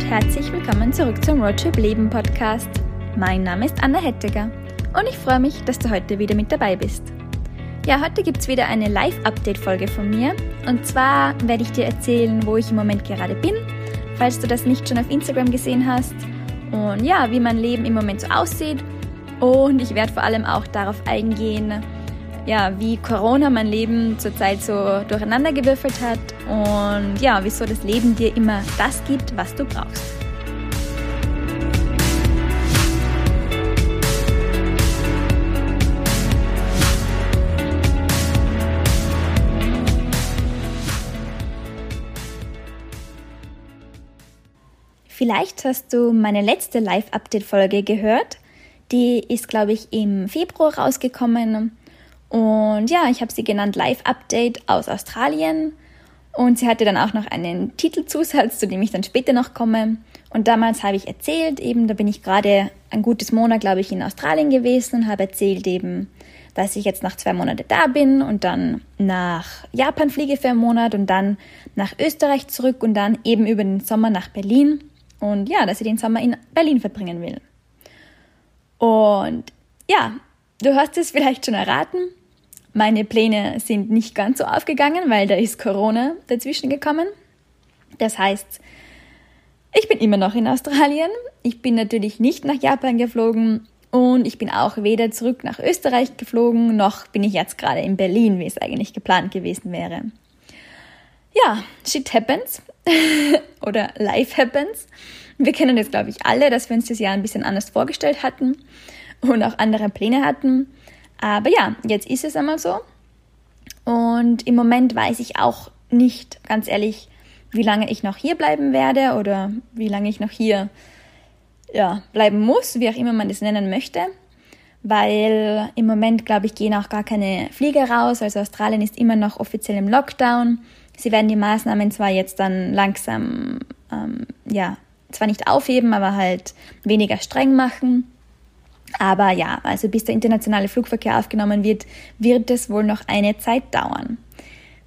und herzlich willkommen zurück zum Roadtrip Leben Podcast. Mein Name ist Anna Hetteger und ich freue mich, dass du heute wieder mit dabei bist. Ja, heute gibt es wieder eine Live-Update-Folge von mir und zwar werde ich dir erzählen, wo ich im Moment gerade bin, falls du das nicht schon auf Instagram gesehen hast und ja, wie mein Leben im Moment so aussieht und ich werde vor allem auch darauf eingehen, ja, wie Corona mein Leben zurzeit so durcheinandergewürfelt hat und ja, wieso das Leben dir immer das gibt, was du brauchst. Vielleicht hast du meine letzte Live-Update-Folge gehört. Die ist, glaube ich, im Februar rausgekommen. Und ja, ich habe sie genannt Live Update aus Australien. Und sie hatte dann auch noch einen Titelzusatz, zu dem ich dann später noch komme. Und damals habe ich erzählt, eben, da bin ich gerade ein gutes Monat, glaube ich, in Australien gewesen und habe erzählt eben, dass ich jetzt nach zwei Monaten da bin und dann nach Japan fliege für einen Monat und dann nach Österreich zurück und dann eben über den Sommer nach Berlin. Und ja, dass ich den Sommer in Berlin verbringen will. Und ja, du hast es vielleicht schon erraten. Meine Pläne sind nicht ganz so aufgegangen, weil da ist Corona dazwischen gekommen. Das heißt, ich bin immer noch in Australien. Ich bin natürlich nicht nach Japan geflogen und ich bin auch weder zurück nach Österreich geflogen, noch bin ich jetzt gerade in Berlin, wie es eigentlich geplant gewesen wäre. Ja, shit happens. Oder life happens. Wir kennen das, glaube ich, alle, dass wir uns das Jahr ein bisschen anders vorgestellt hatten und auch andere Pläne hatten. Aber ja, jetzt ist es einmal so. Und im Moment weiß ich auch nicht, ganz ehrlich, wie lange ich noch hier bleiben werde oder wie lange ich noch hier ja, bleiben muss, wie auch immer man das nennen möchte. Weil im Moment, glaube ich, gehen auch gar keine Flieger raus. Also Australien ist immer noch offiziell im Lockdown. Sie werden die Maßnahmen zwar jetzt dann langsam, ähm, ja, zwar nicht aufheben, aber halt weniger streng machen. Aber ja, also bis der internationale Flugverkehr aufgenommen wird, wird es wohl noch eine Zeit dauern.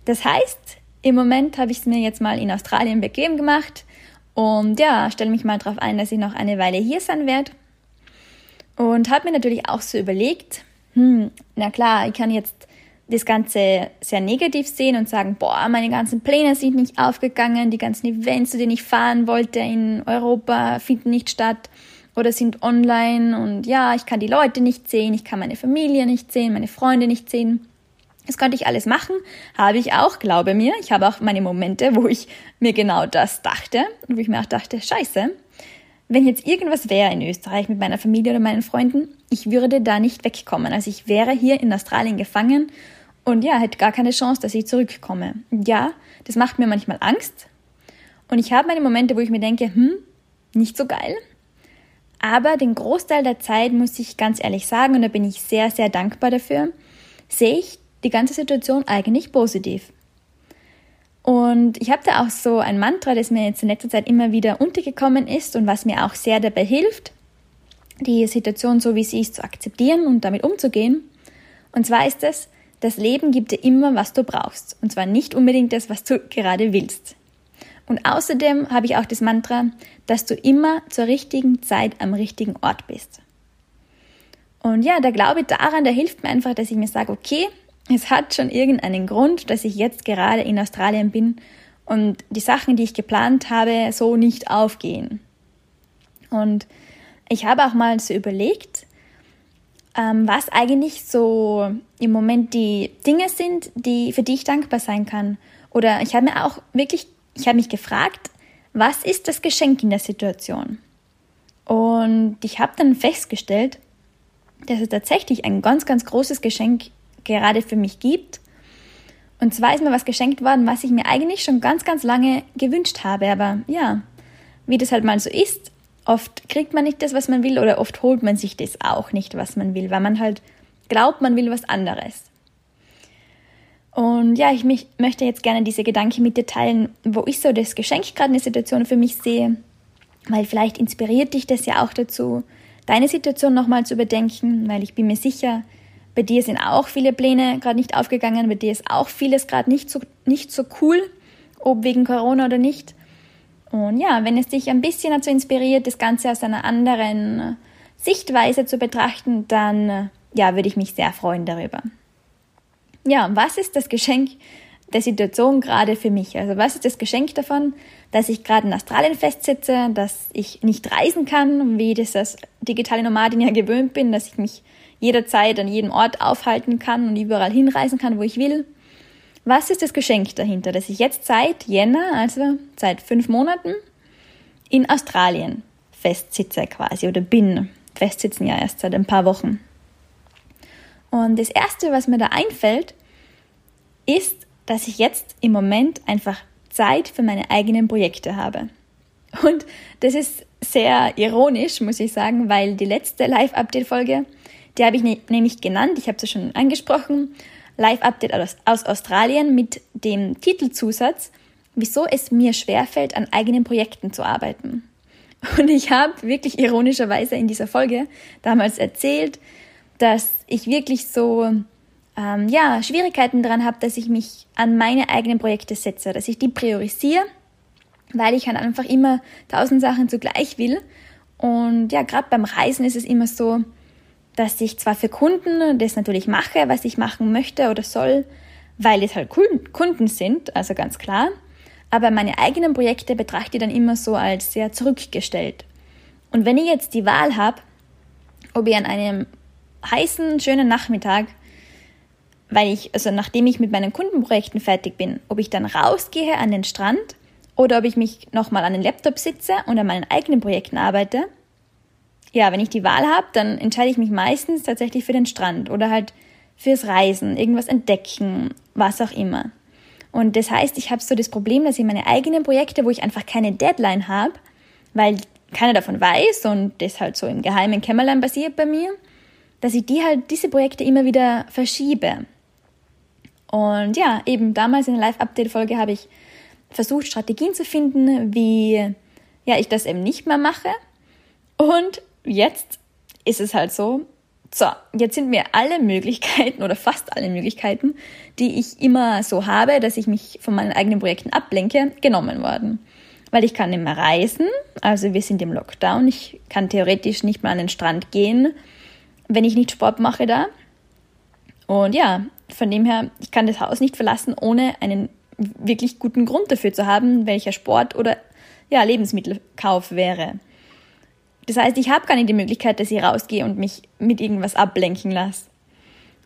Das heißt, im Moment habe ich es mir jetzt mal in Australien bequem gemacht und ja, stelle mich mal darauf ein, dass ich noch eine Weile hier sein werde. Und habe mir natürlich auch so überlegt, hm, na klar, ich kann jetzt das Ganze sehr negativ sehen und sagen, boah, meine ganzen Pläne sind nicht aufgegangen, die ganzen Events, zu denen ich fahren wollte in Europa, finden nicht statt oder sind online und ja, ich kann die Leute nicht sehen, ich kann meine Familie nicht sehen, meine Freunde nicht sehen. Das konnte ich alles machen, habe ich auch, glaube mir. Ich habe auch meine Momente, wo ich mir genau das dachte und wo ich mir auch dachte, scheiße, wenn jetzt irgendwas wäre in Österreich mit meiner Familie oder meinen Freunden, ich würde da nicht wegkommen. Also ich wäre hier in Australien gefangen und ja, hätte gar keine Chance, dass ich zurückkomme. Ja, das macht mir manchmal Angst. Und ich habe meine Momente, wo ich mir denke, hm, nicht so geil. Aber den Großteil der Zeit, muss ich ganz ehrlich sagen, und da bin ich sehr, sehr dankbar dafür, sehe ich die ganze Situation eigentlich positiv. Und ich habe da auch so ein Mantra, das mir jetzt in letzter Zeit immer wieder untergekommen ist und was mir auch sehr dabei hilft, die Situation so wie sie ist zu akzeptieren und damit umzugehen. Und zwar ist es, das Leben gibt dir immer, was du brauchst. Und zwar nicht unbedingt das, was du gerade willst. Und außerdem habe ich auch das Mantra, dass du immer zur richtigen Zeit am richtigen Ort bist. Und ja, der Glaube daran, der hilft mir einfach, dass ich mir sage, okay, es hat schon irgendeinen Grund, dass ich jetzt gerade in Australien bin und die Sachen, die ich geplant habe, so nicht aufgehen. Und ich habe auch mal so überlegt, ähm, was eigentlich so im Moment die Dinge sind, die für die ich dankbar sein kann. Oder ich habe mir auch wirklich ich habe mich gefragt, was ist das Geschenk in der Situation? Und ich habe dann festgestellt, dass es tatsächlich ein ganz, ganz großes Geschenk gerade für mich gibt. Und zwar ist mir was geschenkt worden, was ich mir eigentlich schon ganz, ganz lange gewünscht habe. Aber ja, wie das halt mal so ist, oft kriegt man nicht das, was man will, oder oft holt man sich das auch nicht, was man will, weil man halt glaubt, man will was anderes. Und ja, ich mich, möchte jetzt gerne diese Gedanken mit dir teilen, wo ich so das Geschenk gerade eine Situation für mich sehe, weil vielleicht inspiriert dich das ja auch dazu, deine Situation nochmal zu überdenken, weil ich bin mir sicher, bei dir sind auch viele Pläne gerade nicht aufgegangen, bei dir ist auch vieles gerade nicht so, nicht so cool, ob wegen Corona oder nicht. Und ja, wenn es dich ein bisschen dazu inspiriert, das Ganze aus einer anderen Sichtweise zu betrachten, dann ja, würde ich mich sehr freuen darüber. Ja, was ist das Geschenk der Situation gerade für mich? Also was ist das Geschenk davon, dass ich gerade in Australien festsitze, dass ich nicht reisen kann, wie das als digitale Nomadin ja gewöhnt bin, dass ich mich jederzeit an jedem Ort aufhalten kann und überall hinreisen kann, wo ich will. Was ist das Geschenk dahinter, dass ich jetzt seit Jänner, also seit fünf Monaten, in Australien festsitze quasi oder bin. Festsitzen ja erst seit ein paar Wochen. Und das Erste, was mir da einfällt, ist, dass ich jetzt im Moment einfach Zeit für meine eigenen Projekte habe. Und das ist sehr ironisch, muss ich sagen, weil die letzte Live-Update-Folge, die habe ich ne nämlich genannt, ich habe sie schon angesprochen, Live-Update aus, aus Australien mit dem Titelzusatz, wieso es mir schwerfällt, an eigenen Projekten zu arbeiten. Und ich habe wirklich ironischerweise in dieser Folge damals erzählt, dass ich wirklich so ähm, ja, Schwierigkeiten daran habe, dass ich mich an meine eigenen Projekte setze, dass ich die priorisiere, weil ich halt einfach immer tausend Sachen zugleich will. Und ja, gerade beim Reisen ist es immer so, dass ich zwar für Kunden das natürlich mache, was ich machen möchte oder soll, weil es halt Kunden sind, also ganz klar, aber meine eigenen Projekte betrachte ich dann immer so als sehr zurückgestellt. Und wenn ich jetzt die Wahl habe, ob ich an einem heißen, schönen Nachmittag weil ich, also nachdem ich mit meinen Kundenprojekten fertig bin, ob ich dann rausgehe an den Strand oder ob ich mich nochmal an den Laptop sitze und an meinen eigenen Projekten arbeite. Ja, wenn ich die Wahl habe, dann entscheide ich mich meistens tatsächlich für den Strand oder halt fürs Reisen, irgendwas entdecken, was auch immer. Und das heißt, ich habe so das Problem, dass ich meine eigenen Projekte, wo ich einfach keine Deadline habe, weil keiner davon weiß und das halt so im geheimen Kämmerlein basiert bei mir, dass ich die halt, diese Projekte immer wieder verschiebe. Und ja, eben damals in der Live-Update-Folge habe ich versucht, Strategien zu finden, wie ja, ich das eben nicht mehr mache. Und jetzt ist es halt so, so, jetzt sind mir alle Möglichkeiten oder fast alle Möglichkeiten, die ich immer so habe, dass ich mich von meinen eigenen Projekten ablenke, genommen worden. Weil ich kann nicht mehr reisen, also wir sind im Lockdown, ich kann theoretisch nicht mehr an den Strand gehen, wenn ich nicht Sport mache da. Und ja, von dem her, ich kann das Haus nicht verlassen, ohne einen wirklich guten Grund dafür zu haben, welcher Sport oder ja, Lebensmittelkauf wäre. Das heißt, ich habe gar nicht die Möglichkeit, dass ich rausgehe und mich mit irgendwas ablenken lasse.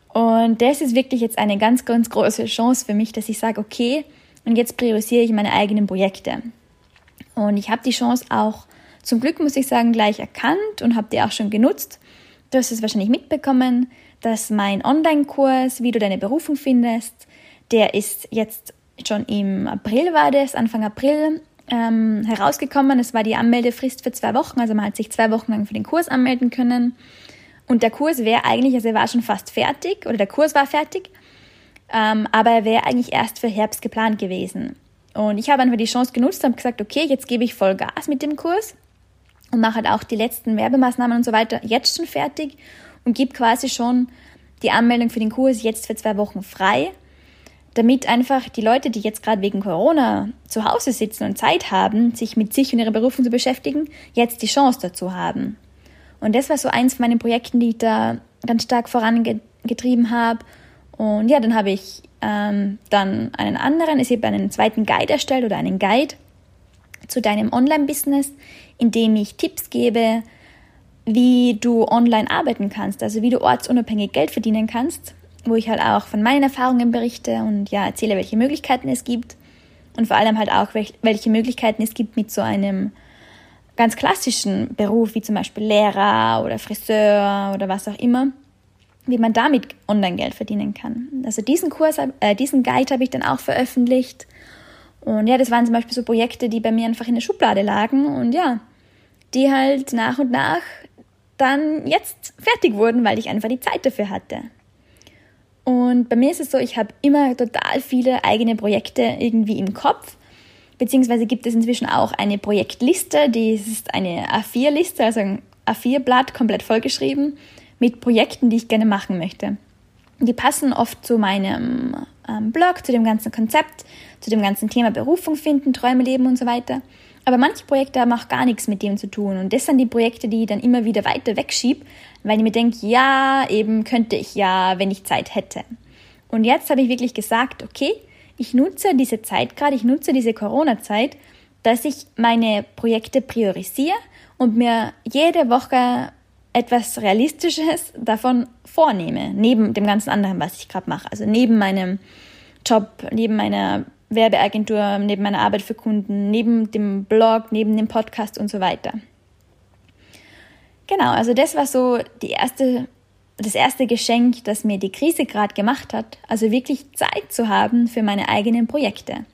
Und das ist wirklich jetzt eine ganz, ganz große Chance für mich, dass ich sage, okay, und jetzt priorisiere ich meine eigenen Projekte. Und ich habe die Chance auch, zum Glück muss ich sagen, gleich erkannt und habe die auch schon genutzt. Du hast es wahrscheinlich mitbekommen dass mein Online-Kurs, wie du deine Berufung findest, der ist jetzt schon im April war das, Anfang April ähm, herausgekommen. Es war die Anmeldefrist für zwei Wochen, also man hat sich zwei Wochen lang für den Kurs anmelden können. Und der Kurs wäre eigentlich, also er war schon fast fertig, oder der Kurs war fertig, ähm, aber er wäre eigentlich erst für Herbst geplant gewesen. Und ich habe einfach die Chance genutzt und gesagt, okay, jetzt gebe ich voll Gas mit dem Kurs und mache halt auch die letzten Werbemaßnahmen und so weiter jetzt schon fertig und gebe quasi schon die Anmeldung für den Kurs jetzt für zwei Wochen frei, damit einfach die Leute, die jetzt gerade wegen Corona zu Hause sitzen und Zeit haben, sich mit sich und ihrer Berufung zu beschäftigen, jetzt die Chance dazu haben. Und das war so eins von meinen Projekten, die ich da ganz stark vorangetrieben habe. Und ja, dann habe ich ähm, dann einen anderen, ich habe einen zweiten Guide erstellt oder einen Guide zu deinem Online-Business, in dem ich Tipps gebe, wie du online arbeiten kannst, also wie du ortsunabhängig Geld verdienen kannst, wo ich halt auch von meinen Erfahrungen berichte und ja erzähle, welche Möglichkeiten es gibt und vor allem halt auch, welche Möglichkeiten es gibt mit so einem ganz klassischen Beruf, wie zum Beispiel Lehrer oder Friseur oder was auch immer, wie man damit online Geld verdienen kann. Also diesen Kurs, äh, diesen Guide habe ich dann auch veröffentlicht. Und ja, das waren zum Beispiel so Projekte, die bei mir einfach in der Schublade lagen und ja, die halt nach und nach dann jetzt fertig wurden, weil ich einfach die Zeit dafür hatte. Und bei mir ist es so, ich habe immer total viele eigene Projekte irgendwie im Kopf. Beziehungsweise gibt es inzwischen auch eine Projektliste, die ist eine A4-Liste, also ein A4-Blatt komplett vollgeschrieben mit Projekten, die ich gerne machen möchte. Die passen oft zu meinem ähm, Blog, zu dem ganzen Konzept, zu dem ganzen Thema Berufung finden, Träume leben und so weiter. Aber manche Projekte haben auch gar nichts mit dem zu tun. Und das sind die Projekte, die ich dann immer wieder weiter wegschiebe, weil ich mir denke, ja, eben könnte ich ja, wenn ich Zeit hätte. Und jetzt habe ich wirklich gesagt, okay, ich nutze diese Zeit gerade, ich nutze diese Corona-Zeit, dass ich meine Projekte priorisiere und mir jede Woche etwas Realistisches davon vornehme, neben dem ganzen anderen, was ich gerade mache. Also neben meinem Job, neben meiner Werbeagentur, neben meiner Arbeit für Kunden, neben dem Blog, neben dem Podcast und so weiter. Genau, also das war so die erste, das erste Geschenk, das mir die Krise gerade gemacht hat. Also wirklich Zeit zu haben für meine eigenen Projekte.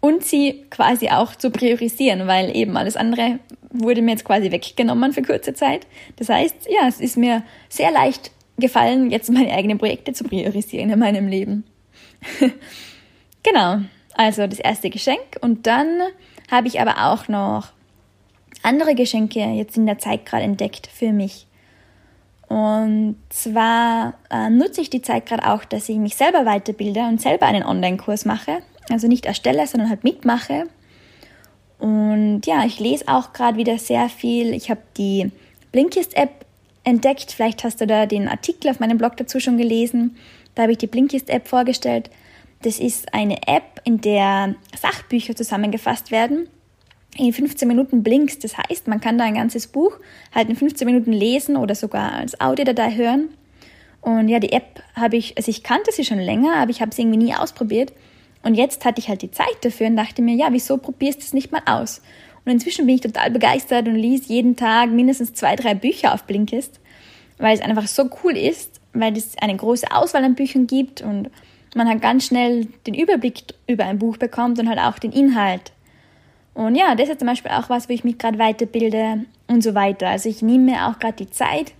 Und sie quasi auch zu priorisieren, weil eben alles andere wurde mir jetzt quasi weggenommen für kurze Zeit. Das heißt, ja, es ist mir sehr leicht gefallen, jetzt meine eigenen Projekte zu priorisieren in meinem Leben. genau. Also das erste Geschenk und dann habe ich aber auch noch andere Geschenke jetzt in der Zeit gerade entdeckt für mich. Und zwar äh, nutze ich die Zeit gerade auch, dass ich mich selber weiterbilde und selber einen Online-Kurs mache. Also nicht erstelle, sondern halt mitmache. Und ja, ich lese auch gerade wieder sehr viel. Ich habe die Blinkist-App entdeckt. Vielleicht hast du da den Artikel auf meinem Blog dazu schon gelesen. Da habe ich die Blinkist-App vorgestellt. Das ist eine App, in der Sachbücher zusammengefasst werden. In 15 Minuten Blinks. Das heißt, man kann da ein ganzes Buch halt in 15 Minuten lesen oder sogar als Audiodatei hören. Und ja, die App habe ich, also ich kannte sie schon länger, aber ich habe sie irgendwie nie ausprobiert. Und jetzt hatte ich halt die Zeit dafür und dachte mir, ja, wieso probierst du es nicht mal aus? Und inzwischen bin ich total begeistert und lese jeden Tag mindestens zwei, drei Bücher auf Blinkist, weil es einfach so cool ist, weil es eine große Auswahl an Büchern gibt und man halt ganz schnell den Überblick über ein Buch bekommt und halt auch den Inhalt. Und ja, das ist zum Beispiel auch was, wo ich mich gerade weiterbilde und so weiter. Also ich nehme mir auch gerade die Zeit,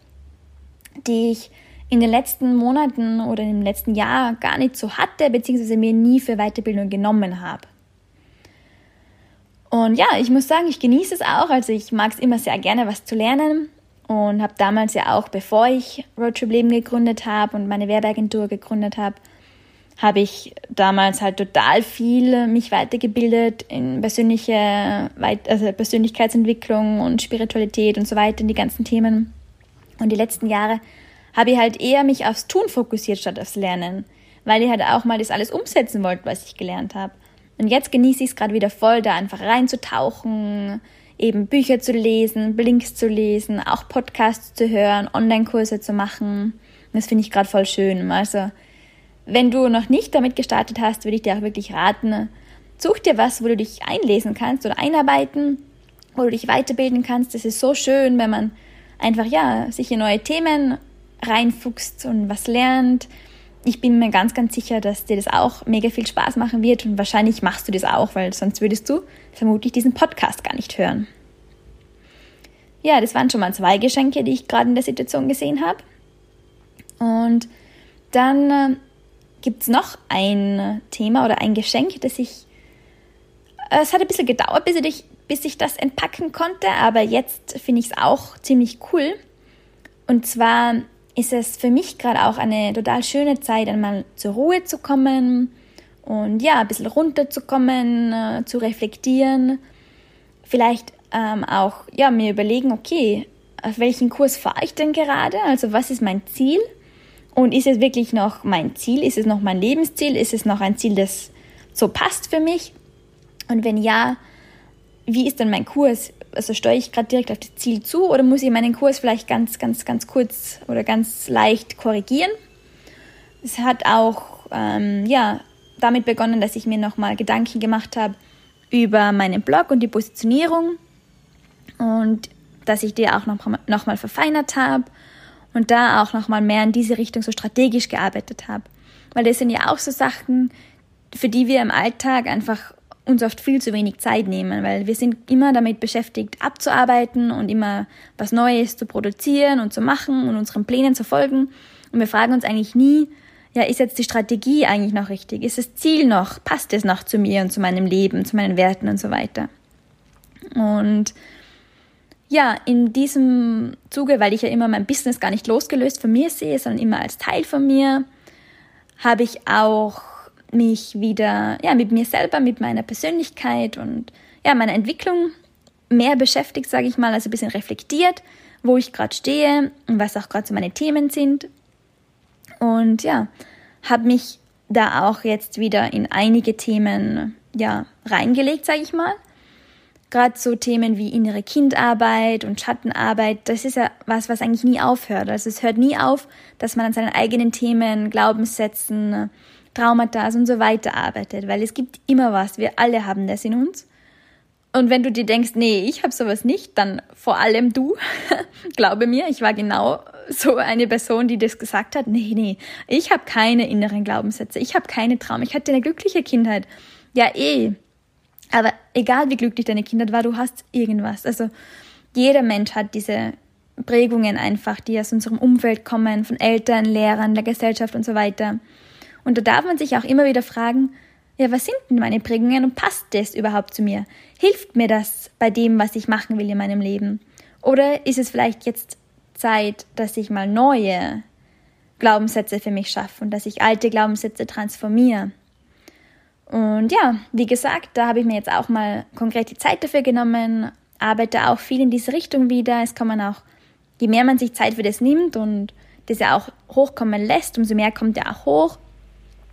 die ich in den letzten Monaten oder im letzten Jahr gar nicht so hatte, beziehungsweise mir nie für Weiterbildung genommen habe. Und ja, ich muss sagen, ich genieße es auch. Also ich mag es immer sehr gerne, was zu lernen. Und habe damals ja auch, bevor ich Roadtrip Leben gegründet habe und meine Werbeagentur gegründet habe, habe ich damals halt total viel mich weitergebildet in persönliche, also Persönlichkeitsentwicklung und Spiritualität und so weiter, in die ganzen Themen. Und die letzten Jahre habe ich halt eher mich aufs Tun fokussiert statt aufs Lernen, weil ich halt auch mal das alles umsetzen wollte, was ich gelernt habe. Und jetzt genieße ich es gerade wieder voll, da einfach reinzutauchen, eben Bücher zu lesen, Blinks zu lesen, auch Podcasts zu hören, Online-Kurse zu machen. Das finde ich gerade voll schön. Also wenn du noch nicht damit gestartet hast, würde ich dir auch wirklich raten, such dir was, wo du dich einlesen kannst oder einarbeiten, wo du dich weiterbilden kannst. Das ist so schön, wenn man einfach, ja, sich in neue Themen reinfuchst und was lernt. Ich bin mir ganz, ganz sicher, dass dir das auch mega viel Spaß machen wird und wahrscheinlich machst du das auch, weil sonst würdest du vermutlich diesen Podcast gar nicht hören. Ja, das waren schon mal zwei Geschenke, die ich gerade in der Situation gesehen habe. Und dann äh, gibt es noch ein Thema oder ein Geschenk, das ich. Äh, es hat ein bisschen gedauert, bis ich, bis ich das entpacken konnte, aber jetzt finde ich es auch ziemlich cool. Und zwar ist es für mich gerade auch eine total schöne Zeit, einmal zur Ruhe zu kommen und ja, ein bisschen runterzukommen, äh, zu reflektieren. Vielleicht ähm, auch ja, mir überlegen, okay, auf welchen Kurs fahre ich denn gerade? Also was ist mein Ziel? Und ist es wirklich noch mein Ziel? Ist es noch mein Lebensziel? Ist es noch ein Ziel, das so passt für mich? Und wenn ja, wie ist denn mein Kurs? Also steuere ich gerade direkt auf das Ziel zu oder muss ich meinen Kurs vielleicht ganz, ganz, ganz kurz oder ganz leicht korrigieren? Es hat auch ähm, ja, damit begonnen, dass ich mir nochmal Gedanken gemacht habe über meinen Blog und die Positionierung und dass ich die auch nochmal noch verfeinert habe und da auch nochmal mehr in diese Richtung so strategisch gearbeitet habe. Weil das sind ja auch so Sachen, für die wir im Alltag einfach uns oft viel zu wenig Zeit nehmen, weil wir sind immer damit beschäftigt, abzuarbeiten und immer was Neues zu produzieren und zu machen und unseren Plänen zu folgen. Und wir fragen uns eigentlich nie, ja, ist jetzt die Strategie eigentlich noch richtig? Ist das Ziel noch? Passt es noch zu mir und zu meinem Leben, zu meinen Werten und so weiter? Und ja, in diesem Zuge, weil ich ja immer mein Business gar nicht losgelöst von mir sehe, sondern immer als Teil von mir, habe ich auch mich wieder ja mit mir selber, mit meiner Persönlichkeit und ja meiner Entwicklung mehr beschäftigt, sage ich mal, also ein bisschen reflektiert, wo ich gerade stehe und was auch gerade so meine Themen sind. Und ja, habe mich da auch jetzt wieder in einige Themen ja reingelegt, sage ich mal. Gerade so Themen wie innere Kindarbeit und Schattenarbeit, das ist ja was, was eigentlich nie aufhört. Also es hört nie auf, dass man an seinen eigenen Themen, Glaubenssätzen, Traumata und so weiter arbeitet, weil es gibt immer was. Wir alle haben das in uns. Und wenn du dir denkst, nee, ich habe sowas nicht, dann vor allem du. Glaube mir, ich war genau so eine Person, die das gesagt hat. Nee, nee, ich habe keine inneren Glaubenssätze, ich habe keine Traum, ich hatte eine glückliche Kindheit. Ja, eh. Aber egal wie glücklich deine Kindheit war, du hast irgendwas. Also jeder Mensch hat diese Prägungen einfach, die aus unserem Umfeld kommen, von Eltern, Lehrern, der Gesellschaft und so weiter. Und da darf man sich auch immer wieder fragen, ja, was sind denn meine Prägungen und passt das überhaupt zu mir? Hilft mir das bei dem, was ich machen will in meinem Leben? Oder ist es vielleicht jetzt Zeit, dass ich mal neue Glaubenssätze für mich schaffe und dass ich alte Glaubenssätze transformiere? Und ja, wie gesagt, da habe ich mir jetzt auch mal konkret die Zeit dafür genommen, arbeite auch viel in diese Richtung wieder. Es man auch, je mehr man sich Zeit für das nimmt und das ja auch hochkommen lässt, umso mehr kommt er auch hoch.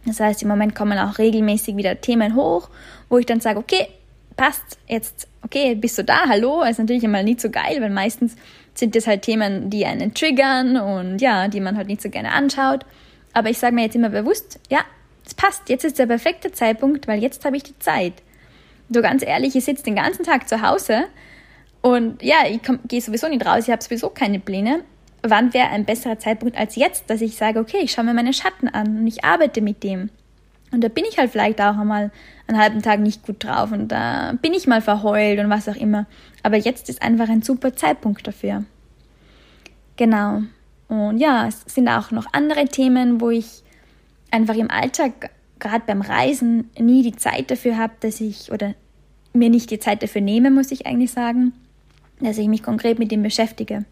Das heißt, im Moment kommen auch regelmäßig wieder Themen hoch, wo ich dann sage, okay, passt, jetzt, okay, bist du da, hallo, ist natürlich immer nicht so geil, weil meistens sind das halt Themen, die einen triggern und ja, die man halt nicht so gerne anschaut. Aber ich sage mir jetzt immer bewusst, ja, es passt, jetzt ist der perfekte Zeitpunkt, weil jetzt habe ich die Zeit. So ganz ehrlich, ich sitze den ganzen Tag zu Hause und ja, ich gehe sowieso nicht raus, ich habe sowieso keine Pläne wann wäre ein besserer Zeitpunkt als jetzt, dass ich sage, okay, ich schaue mir meine Schatten an und ich arbeite mit dem. Und da bin ich halt vielleicht auch einmal einen halben Tag nicht gut drauf und da bin ich mal verheult und was auch immer. Aber jetzt ist einfach ein super Zeitpunkt dafür. Genau. Und ja, es sind auch noch andere Themen, wo ich einfach im Alltag, gerade beim Reisen, nie die Zeit dafür habe, dass ich, oder mir nicht die Zeit dafür nehme, muss ich eigentlich sagen, dass ich mich konkret mit dem beschäftige.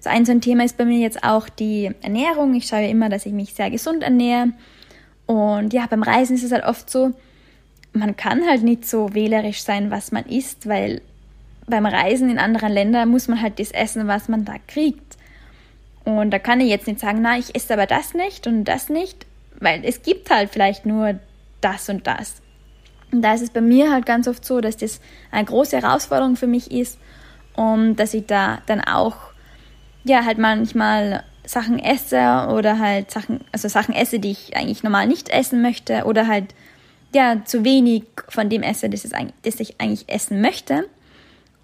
So ein so ein Thema ist bei mir jetzt auch die Ernährung. Ich schaue immer, dass ich mich sehr gesund ernähre. Und ja, beim Reisen ist es halt oft so, man kann halt nicht so wählerisch sein, was man isst, weil beim Reisen in anderen Ländern muss man halt das essen, was man da kriegt. Und da kann ich jetzt nicht sagen, na, ich esse aber das nicht und das nicht, weil es gibt halt vielleicht nur das und das. Und da ist es bei mir halt ganz oft so, dass das eine große Herausforderung für mich ist und dass ich da dann auch ja, halt manchmal Sachen esse oder halt Sachen, also Sachen esse, die ich eigentlich normal nicht essen möchte oder halt ja zu wenig von dem esse, das, ist, das ich eigentlich essen möchte.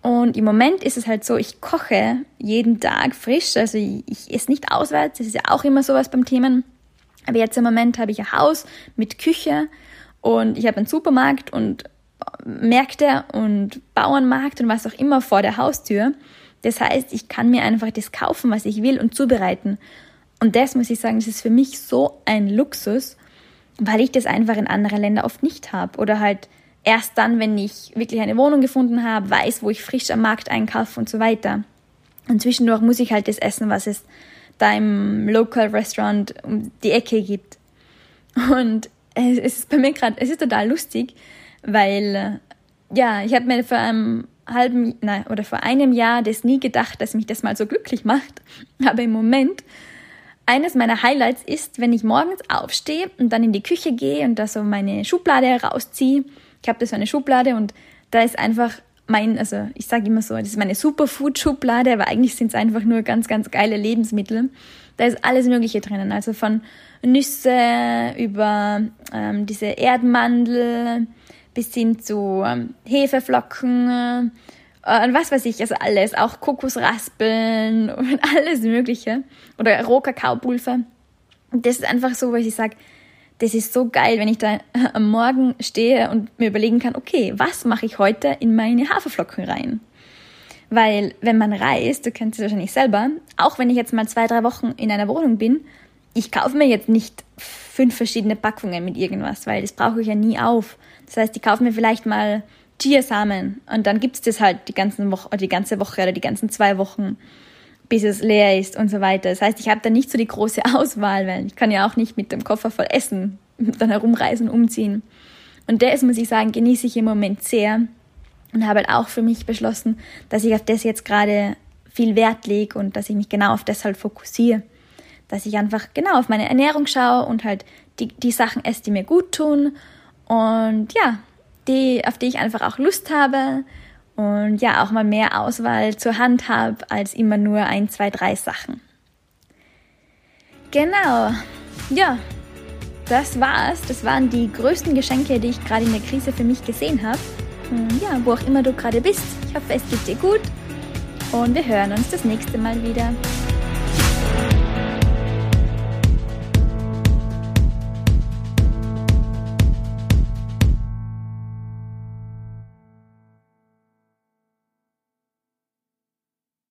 Und im Moment ist es halt so, ich koche jeden Tag frisch, also ich, ich esse nicht auswärts, das ist ja auch immer sowas beim Themen. Aber jetzt im Moment habe ich ein Haus mit Küche und ich habe einen Supermarkt und Märkte und Bauernmarkt und was auch immer vor der Haustür. Das heißt, ich kann mir einfach das kaufen, was ich will und zubereiten. Und das muss ich sagen, das ist für mich so ein Luxus, weil ich das einfach in anderen Ländern oft nicht habe. Oder halt erst dann, wenn ich wirklich eine Wohnung gefunden habe, weiß, wo ich frisch am Markt einkaufe und so weiter. Und zwischendurch muss ich halt das essen, was es da im Local Restaurant um die Ecke gibt. Und es ist bei mir gerade, es ist total lustig, weil ja, ich habe mir vor einem halben, nein, oder vor einem Jahr das nie gedacht, dass mich das mal so glücklich macht. Aber im Moment, eines meiner Highlights ist, wenn ich morgens aufstehe und dann in die Küche gehe und da so meine Schublade herausziehe. Ich habe da so eine Schublade und da ist einfach mein, also ich sage immer so, das ist meine Superfood-Schublade, aber eigentlich sind es einfach nur ganz, ganz geile Lebensmittel. Da ist alles Mögliche drinnen, also von Nüsse über ähm, diese Erdmandel, bis hin zu ähm, Hefeflocken äh, und was weiß ich, also alles, auch Kokosraspeln und alles Mögliche oder Rohkakaopulver. Das ist einfach so, wo ich sage, das ist so geil, wenn ich da am Morgen stehe und mir überlegen kann, okay, was mache ich heute in meine Haferflocken rein? Weil wenn man reist, du kennst es wahrscheinlich selber, auch wenn ich jetzt mal zwei, drei Wochen in einer Wohnung bin, ich kaufe mir jetzt nicht fünf verschiedene Packungen mit irgendwas, weil das brauche ich ja nie auf. Das heißt, ich kaufe mir vielleicht mal Chiasamen und dann gibt es das halt die, ganzen Woche, die ganze Woche oder die ganzen zwei Wochen, bis es leer ist und so weiter. Das heißt, ich habe da nicht so die große Auswahl, weil ich kann ja auch nicht mit dem Koffer voll Essen dann herumreisen, umziehen. Und das, muss ich sagen, genieße ich im Moment sehr und habe halt auch für mich beschlossen, dass ich auf das jetzt gerade viel Wert lege und dass ich mich genau auf das halt fokussiere. Dass ich einfach genau auf meine Ernährung schaue und halt die, die Sachen esse, die mir gut tun und ja, die, auf die ich einfach auch Lust habe und ja, auch mal mehr Auswahl zur Hand habe als immer nur ein, zwei, drei Sachen. Genau, ja, das war's. Das waren die größten Geschenke, die ich gerade in der Krise für mich gesehen habe. Ja, wo auch immer du gerade bist, ich hoffe, es geht dir gut und wir hören uns das nächste Mal wieder.